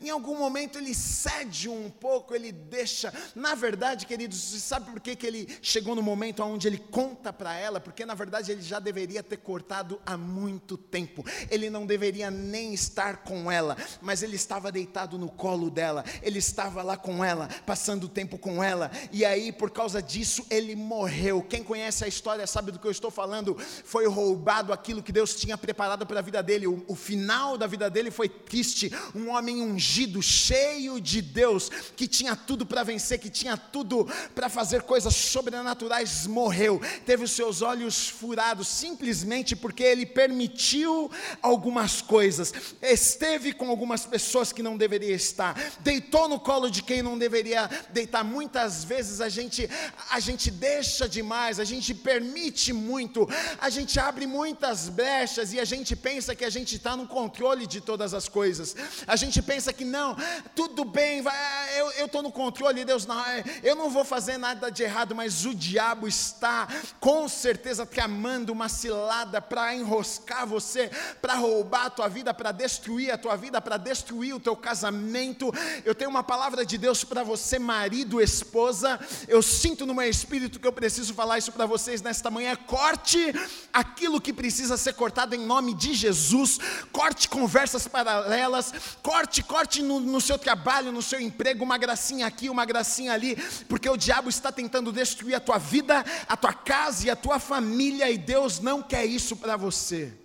Em algum momento ele cede um pouco, ele deixa. Na verdade, queridos, você sabe por que, que ele chegou no momento onde ele conta para ela? Porque na verdade ele já deveria ter cortado há muito tempo. Ele não deveria nem estar com ela, mas ele estava deitado no colo dela, ele estava lá com ela, passando tempo com ela, e aí por causa disso ele morreu. Quem conhece a história sabe do que eu estou falando. Foi roubado aquilo que Deus tinha preparado para a vida dele. O, o final da vida dele foi triste. Um homem ungido, cheio de Deus, que tinha tudo para vencer, que tinha tudo para fazer coisas sobrenaturais, morreu. Teve os seus olhos furados simplesmente porque ele permitiu algumas coisas. Esteve com algumas pessoas que não deveria estar. Deitou no colo de quem não deveria deitar. Muitas vezes a gente a gente deixa demais, a gente permite muito, a gente abre muitas brechas e a gente pensa que a gente está no controle de todas as coisas. A gente pensa que não, tudo bem, vai, eu estou no controle, Deus não, é, eu não vou fazer nada de errado, mas o diabo está com certeza tramando uma cilada para enroscar você, para roubar a tua vida, para destruir a tua vida, para destruir o teu casamento. Eu tenho uma palavra de Deus para você, marido, esposa. Eu sinto no meu espírito que eu preciso falar isso para vocês nesta manhã. Corte aquilo que precisa ser cortado em nome de Jesus. Corte conversas paralelas. Corte, corte no, no seu trabalho, no seu emprego, uma gracinha aqui, uma gracinha ali, porque o diabo está tentando destruir a tua vida, a tua casa e a tua família, e Deus não quer isso para você.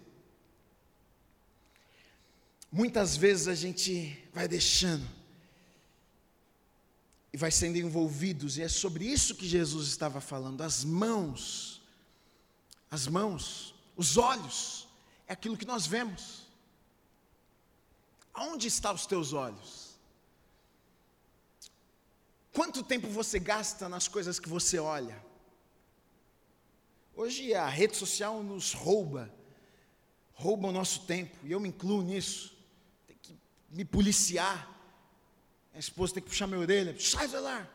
Muitas vezes a gente vai deixando e vai sendo envolvidos, e é sobre isso que Jesus estava falando. As mãos, as mãos, os olhos, é aquilo que nós vemos. Aonde estão os teus olhos? Quanto tempo você gasta nas coisas que você olha? Hoje a rede social nos rouba, rouba o nosso tempo, e eu me incluo nisso me policiar. A esposa tem que puxar minha orelha, sai do celular.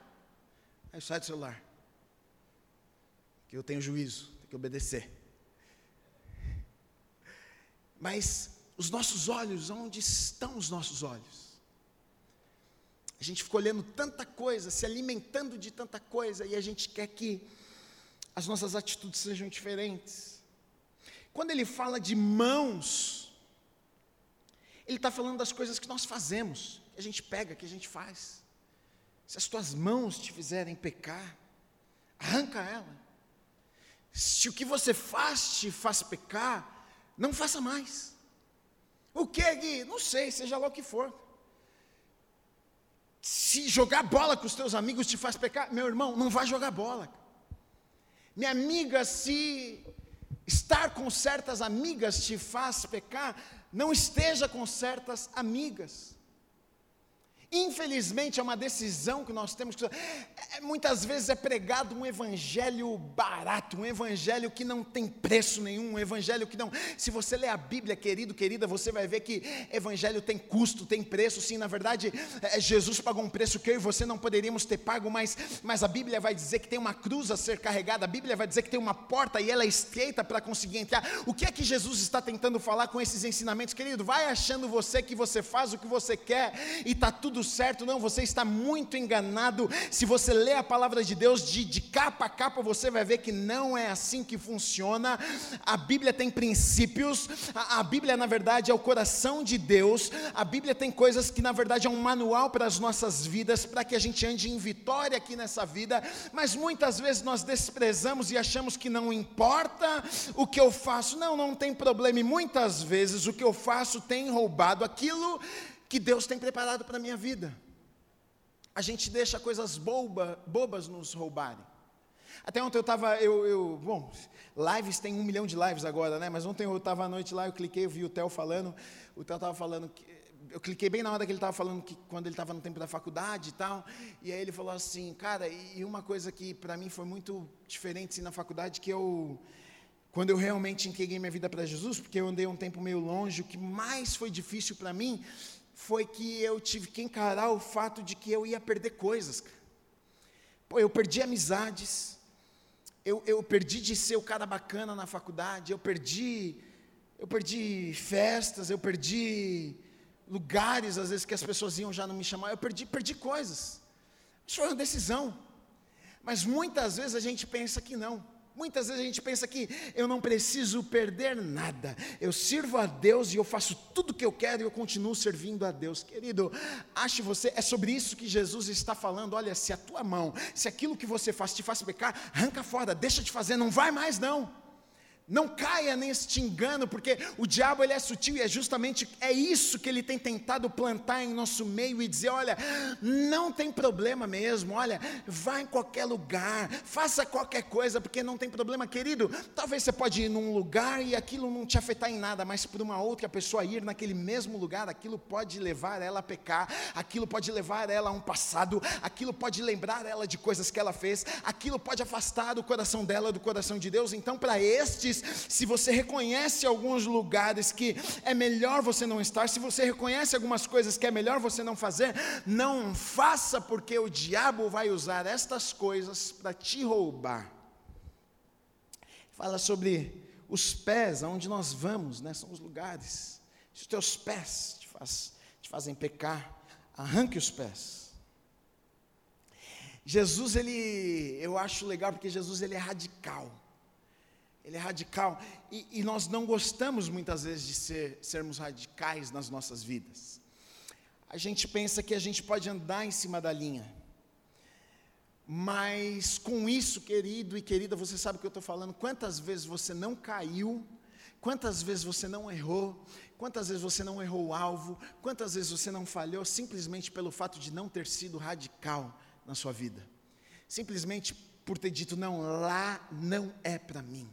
Aí sai do celular. Que eu tenho juízo, tenho que obedecer. Mas os nossos olhos, onde estão os nossos olhos? A gente fica olhando tanta coisa, se alimentando de tanta coisa, e a gente quer que as nossas atitudes sejam diferentes. Quando ele fala de mãos, ele está falando das coisas que nós fazemos, que a gente pega, que a gente faz. Se as tuas mãos te fizerem pecar, arranca ela. Se o que você faz te faz pecar, não faça mais. O que, Gui? Não sei, seja lá o que for. Se jogar bola com os teus amigos te faz pecar, meu irmão, não vá jogar bola. Minha amiga, se estar com certas amigas te faz pecar, não esteja com certas amigas. Infelizmente é uma decisão que nós temos que. É, muitas vezes é pregado um evangelho barato, um evangelho que não tem preço nenhum, um evangelho que não. Se você ler a Bíblia, querido, querida, você vai ver que evangelho tem custo, tem preço. Sim, na verdade, é, Jesus pagou um preço que eu e você não poderíamos ter pago, mas, mas a Bíblia vai dizer que tem uma cruz a ser carregada, a Bíblia vai dizer que tem uma porta e ela é estreita para conseguir entrar. O que é que Jesus está tentando falar com esses ensinamentos, querido? Vai achando você que você faz o que você quer e está tudo tudo certo, não, você está muito enganado. Se você lê a palavra de Deus de, de capa a capa, você vai ver que não é assim que funciona. A Bíblia tem princípios, a, a Bíblia, na verdade, é o coração de Deus. A Bíblia tem coisas que, na verdade, é um manual para as nossas vidas, para que a gente ande em vitória aqui nessa vida, mas muitas vezes nós desprezamos e achamos que não importa o que eu faço. Não, não tem problema, e muitas vezes o que eu faço tem roubado aquilo que Deus tem preparado para a minha vida. A gente deixa coisas boba, bobas nos roubarem. Até ontem eu estava, eu, eu, bom, lives tem um milhão de lives agora, né? Mas ontem eu estava à noite lá, eu cliquei, eu vi o Theo falando, o Theo estava falando, que, eu cliquei bem na hora que ele estava falando, que quando ele estava no tempo da faculdade e tal, e aí ele falou assim, cara, e uma coisa que para mim foi muito diferente assim, na faculdade, que eu, quando eu realmente entreguei minha vida para Jesus, porque eu andei um tempo meio longe, o que mais foi difícil para mim foi que eu tive que encarar o fato de que eu ia perder coisas. Pô, eu perdi amizades, eu, eu perdi de ser o cara bacana na faculdade, eu perdi, eu perdi festas, eu perdi lugares, às vezes, que as pessoas iam já não me chamar, eu perdi, perdi coisas. Isso foi uma decisão. Mas muitas vezes a gente pensa que não. Muitas vezes a gente pensa que eu não preciso perder nada, eu sirvo a Deus e eu faço tudo o que eu quero e eu continuo servindo a Deus. Querido, ache você, é sobre isso que Jesus está falando. Olha, se a tua mão, se aquilo que você faz te faz pecar, arranca fora, deixa de fazer, não vai mais não. Não caia neste engano, porque o diabo ele é sutil e é justamente é isso que ele tem tentado plantar em nosso meio e dizer, olha, não tem problema mesmo, olha, vá em qualquer lugar, faça qualquer coisa, porque não tem problema, querido. Talvez você pode ir num lugar e aquilo não te afetar em nada, mas para uma outra pessoa ir naquele mesmo lugar, aquilo pode levar ela a pecar, aquilo pode levar ela a um passado, aquilo pode lembrar ela de coisas que ela fez, aquilo pode afastar o coração dela do coração de Deus. Então, para estes se você reconhece alguns lugares que é melhor você não estar, se você reconhece algumas coisas que é melhor você não fazer, não faça, porque o diabo vai usar estas coisas para te roubar. Fala sobre os pés, aonde nós vamos, né? São os lugares. Se os teus pés te, faz, te fazem pecar, arranque os pés. Jesus, ele, eu acho legal porque Jesus ele é radical ele é radical. E, e, nós não gostamos muitas vezes de ser, sermos radicais nas nossas vidas. A gente pensa que a gente pode andar em cima da linha. Mas com isso, querido e querida, você sabe o que eu estou falando. Quantas vezes você não caiu, quantas vezes você não errou, quantas vezes você não errou o alvo, quantas vezes você não falhou simplesmente pelo fato de não ter sido radical na sua vida. Simplesmente por ter dito, não, lá não é para mim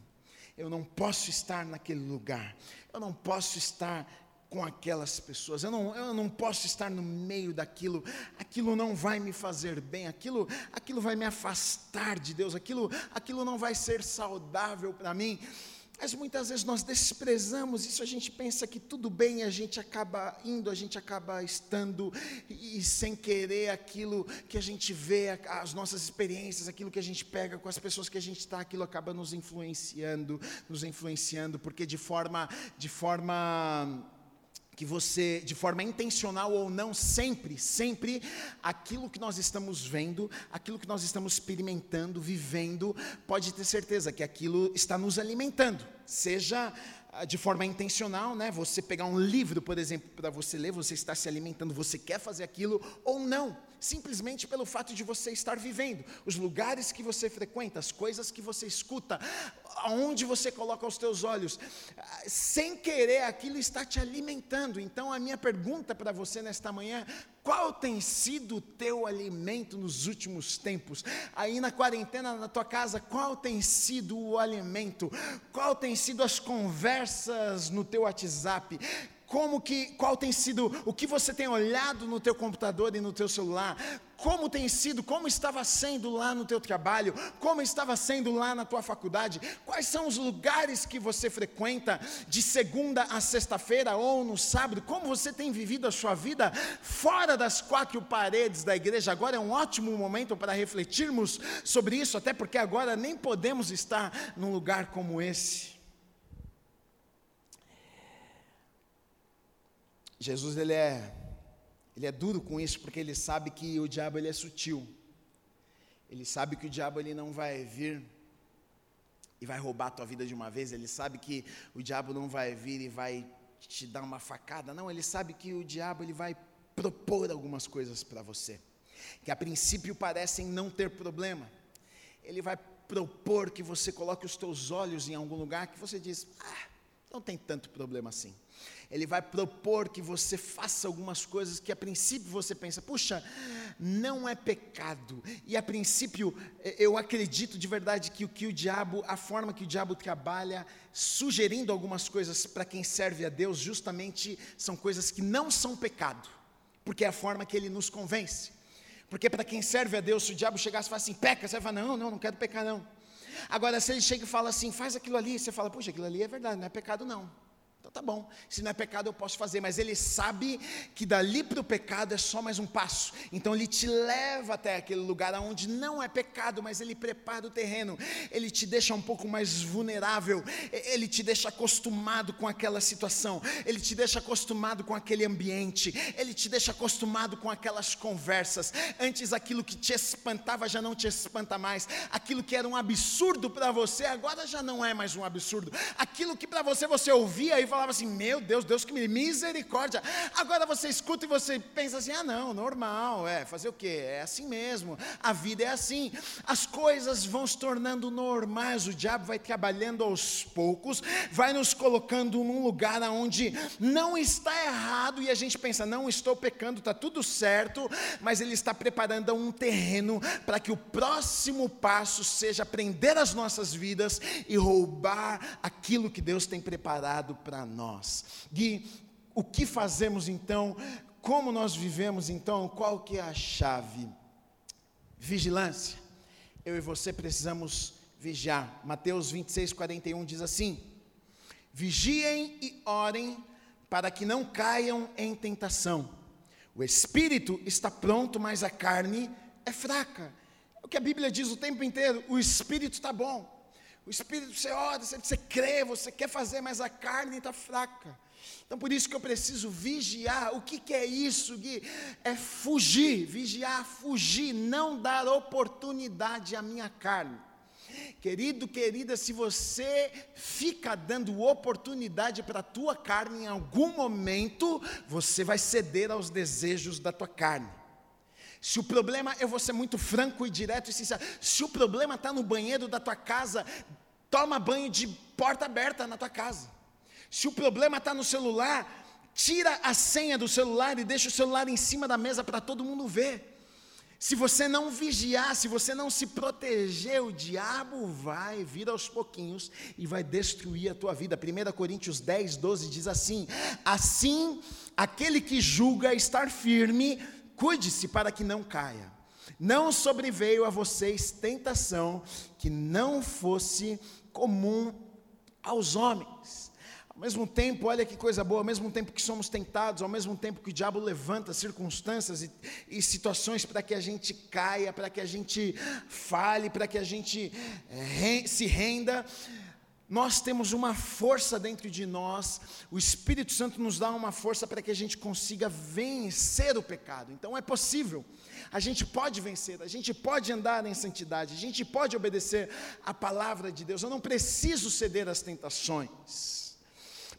eu não posso estar naquele lugar, eu não posso estar com aquelas pessoas, eu não, eu não posso estar no meio daquilo, aquilo não vai me fazer bem, aquilo, aquilo vai me afastar de Deus, aquilo, aquilo não vai ser saudável para mim. Mas muitas vezes nós desprezamos isso, a gente pensa que tudo bem, a gente acaba indo, a gente acaba estando, e, e, sem querer aquilo que a gente vê, as nossas experiências, aquilo que a gente pega com as pessoas que a gente está, aquilo acaba nos influenciando, nos influenciando, porque de forma, de forma que você, de forma intencional ou não, sempre, sempre, aquilo que nós estamos vendo, aquilo que nós estamos experimentando, vivendo, pode ter certeza que aquilo está nos alimentando, seja ah, de forma intencional, né? Você pegar um livro, por exemplo, para você ler, você está se alimentando, você quer fazer aquilo ou não, simplesmente pelo fato de você estar vivendo, os lugares que você frequenta, as coisas que você escuta, aonde você coloca os teus olhos, sem querer aquilo está te alimentando. Então a minha pergunta para você nesta manhã, qual tem sido o teu alimento nos últimos tempos? Aí na quarentena na tua casa, qual tem sido o alimento? Qual tem sido as conversas no teu WhatsApp? Como que, qual tem sido, o que você tem olhado no teu computador e no teu celular, como tem sido, como estava sendo lá no teu trabalho, como estava sendo lá na tua faculdade, quais são os lugares que você frequenta de segunda a sexta-feira ou no sábado, como você tem vivido a sua vida fora das quatro paredes da igreja. Agora é um ótimo momento para refletirmos sobre isso, até porque agora nem podemos estar num lugar como esse. Jesus ele é ele é duro com isso porque ele sabe que o diabo ele é sutil. Ele sabe que o diabo ele não vai vir e vai roubar a tua vida de uma vez, ele sabe que o diabo não vai vir e vai te dar uma facada, não, ele sabe que o diabo ele vai propor algumas coisas para você, que a princípio parecem não ter problema. Ele vai propor que você coloque os teus olhos em algum lugar que você diz: "Ah, não tem tanto problema assim". Ele vai propor que você faça algumas coisas que a princípio você pensa, puxa, não é pecado. E a princípio, eu acredito de verdade que o que o diabo, a forma que o diabo trabalha, sugerindo algumas coisas para quem serve a Deus, justamente são coisas que não são pecado, porque é a forma que ele nos convence. Porque para quem serve a Deus, se o diabo chegasse e falasse assim, peca, você vai falar, não, não, não quero pecar não. Agora, se ele chega e fala assim, faz aquilo ali, você fala, puxa, aquilo ali é verdade, não é pecado não. Então tá bom, se não é pecado eu posso fazer, mas ele sabe que dali para o pecado é só mais um passo. Então ele te leva até aquele lugar onde não é pecado, mas ele prepara o terreno. Ele te deixa um pouco mais vulnerável, ele te deixa acostumado com aquela situação, ele te deixa acostumado com aquele ambiente, ele te deixa acostumado com aquelas conversas. Antes aquilo que te espantava já não te espanta mais, aquilo que era um absurdo para você agora já não é mais um absurdo. Aquilo que para você você ouvia e falava assim: Meu Deus, Deus que me misericórdia. Agora você escuta e você pensa assim: Ah, não, normal, é, fazer o quê? É assim mesmo, a vida é assim. As coisas vão se tornando normais, o diabo vai trabalhando aos poucos, vai nos colocando num lugar onde não está errado e a gente pensa: Não estou pecando, está tudo certo, mas ele está preparando um terreno para que o próximo passo seja prender as nossas vidas e roubar aquilo que Deus tem preparado para para nós. Gui, o que fazemos então? Como nós vivemos então? Qual que é a chave? Vigilância. Eu e você precisamos vigiar. Mateus 26, 41 diz assim: Vigiem e orem para que não caiam em tentação. O espírito está pronto, mas a carne é fraca. É o que a Bíblia diz o tempo inteiro: o espírito está bom. O espírito, você ora, você, crê, você quer fazer, mas a carne está fraca. Então, por isso que eu preciso vigiar. O que, que é isso, Gui? É fugir, vigiar, fugir, não dar oportunidade à minha carne. Querido, querida, se você fica dando oportunidade para a tua carne em algum momento, você vai ceder aos desejos da tua carne. Se o problema, eu vou ser muito franco e direto e sincero, se o problema está no banheiro da tua casa, toma banho de porta aberta na tua casa. Se o problema está no celular, tira a senha do celular e deixa o celular em cima da mesa para todo mundo ver. Se você não vigiar, se você não se proteger, o diabo vai vir aos pouquinhos e vai destruir a tua vida. 1 Coríntios 10, 12 diz assim: Assim, aquele que julga estar firme, Cuide-se para que não caia. Não sobreveio a vocês tentação que não fosse comum aos homens. Ao mesmo tempo, olha que coisa boa, ao mesmo tempo que somos tentados, ao mesmo tempo que o diabo levanta circunstâncias e, e situações para que a gente caia, para que a gente fale, para que a gente é, se renda, nós temos uma força dentro de nós, o Espírito Santo nos dá uma força para que a gente consiga vencer o pecado. Então é possível, a gente pode vencer, a gente pode andar em santidade, a gente pode obedecer a palavra de Deus. Eu não preciso ceder às tentações.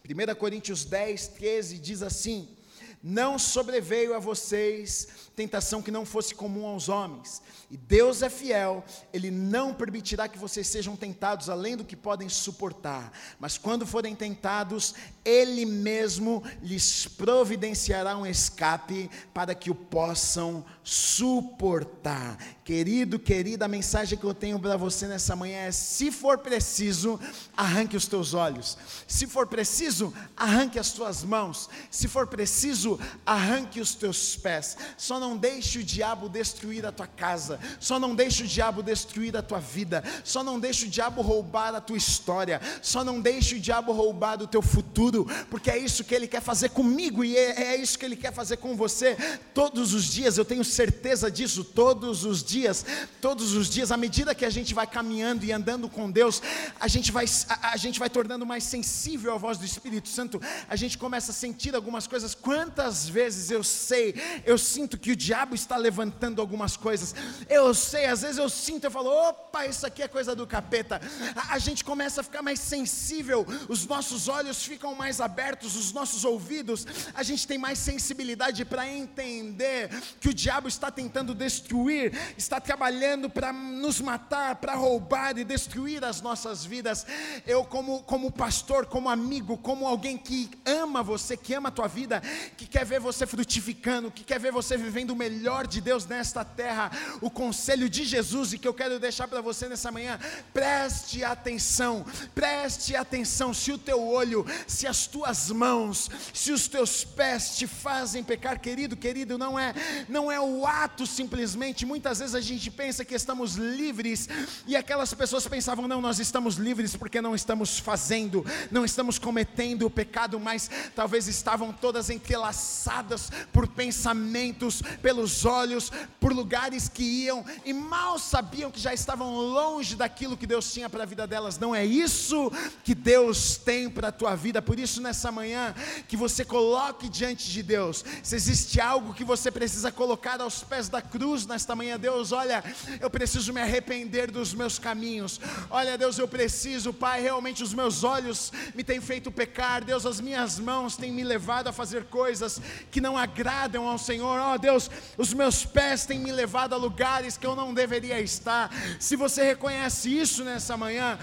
1 Coríntios 10, 13 diz assim: Não sobreveio a vocês tentação que não fosse comum aos homens. E Deus é fiel, Ele não permitirá que vocês sejam tentados além do que podem suportar, mas quando forem tentados, Ele mesmo lhes providenciará um escape para que o possam suportar. Querido, querida, a mensagem que eu tenho para você nessa manhã é: se for preciso, arranque os teus olhos, se for preciso, arranque as tuas mãos, se for preciso, arranque os teus pés, só não deixe o diabo destruir a tua casa, só não deixe o diabo destruir a tua vida, só não deixe o diabo roubar a tua história, só não deixe o diabo roubar o teu futuro, porque é isso que ele quer fazer comigo e é, é isso que ele quer fazer com você todos os dias, eu tenho certeza disso, todos os dias dias, todos os dias, à medida que a gente vai caminhando e andando com Deus, a gente vai, a, a gente vai tornando mais sensível à voz do Espírito Santo, a gente começa a sentir algumas coisas. Quantas vezes eu sei, eu sinto que o diabo está levantando algumas coisas, eu sei, às vezes eu sinto, eu falo, opa, isso aqui é coisa do capeta. A, a gente começa a ficar mais sensível, os nossos olhos ficam mais abertos, os nossos ouvidos, a gente tem mais sensibilidade para entender que o diabo está tentando destruir, está trabalhando para nos matar, para roubar e destruir as nossas vidas. Eu, como, como pastor, como amigo, como alguém que ama você, que ama a tua vida, que quer ver você frutificando, que quer ver você vivendo o melhor de Deus nesta terra, o conselho de Jesus e que eu quero deixar para você nessa manhã, preste atenção, preste atenção. Se o teu olho, se as tuas mãos, se os teus pés te fazem pecar, querido, querido, não é, não é o ato simplesmente, muitas vezes a gente pensa que estamos livres, e aquelas pessoas pensavam: não, nós estamos livres porque não estamos fazendo, não estamos cometendo o pecado, mas talvez estavam todas entrelaçadas por pensamentos, pelos olhos, por lugares que iam e mal sabiam que já estavam longe daquilo que Deus tinha para a vida delas. Não é isso que Deus tem para a tua vida. Por isso, nessa manhã, que você coloque diante de Deus, se existe algo que você precisa colocar aos pés da cruz nesta manhã, Deus, olha, eu preciso me arrepender dos meus caminhos. Olha, Deus, eu preciso, Pai, realmente os meus olhos me têm feito pecar. Deus, as minhas mãos têm me levado a fazer coisas que não agradam ao Senhor. Ó oh, Deus, os meus pés têm me levado a lugares que eu não deveria estar. Se você reconhece isso nessa manhã,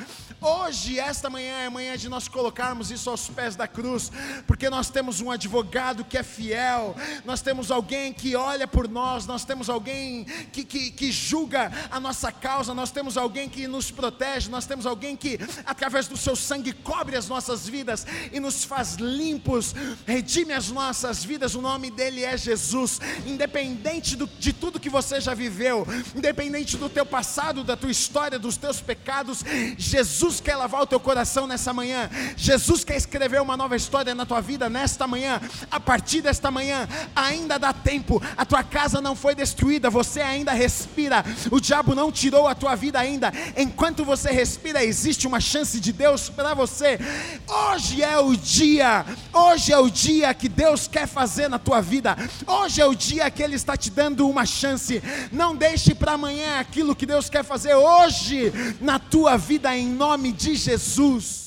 Hoje, esta manhã é manhã de nós colocarmos isso aos pés da cruz, porque nós temos um advogado que é fiel, nós temos alguém que olha por nós, nós temos alguém que, que, que julga a nossa causa, nós temos alguém que nos protege, nós temos alguém que, através do seu sangue, cobre as nossas vidas e nos faz limpos, redime as nossas vidas. O nome dele é Jesus, independente do, de tudo que você já viveu, independente do teu passado, da tua história, dos teus pecados, Jesus Jesus quer lavar o teu coração nessa manhã. Jesus quer escrever uma nova história na tua vida nesta manhã. A partir desta manhã, ainda dá tempo. A tua casa não foi destruída, você ainda respira. O diabo não tirou a tua vida ainda. Enquanto você respira, existe uma chance de Deus para você. Hoje é o dia. Hoje é o dia que Deus quer fazer na tua vida. Hoje é o dia que Ele está te dando uma chance. Não deixe para amanhã aquilo que Deus quer fazer hoje na tua vida em nome nome de Jesus.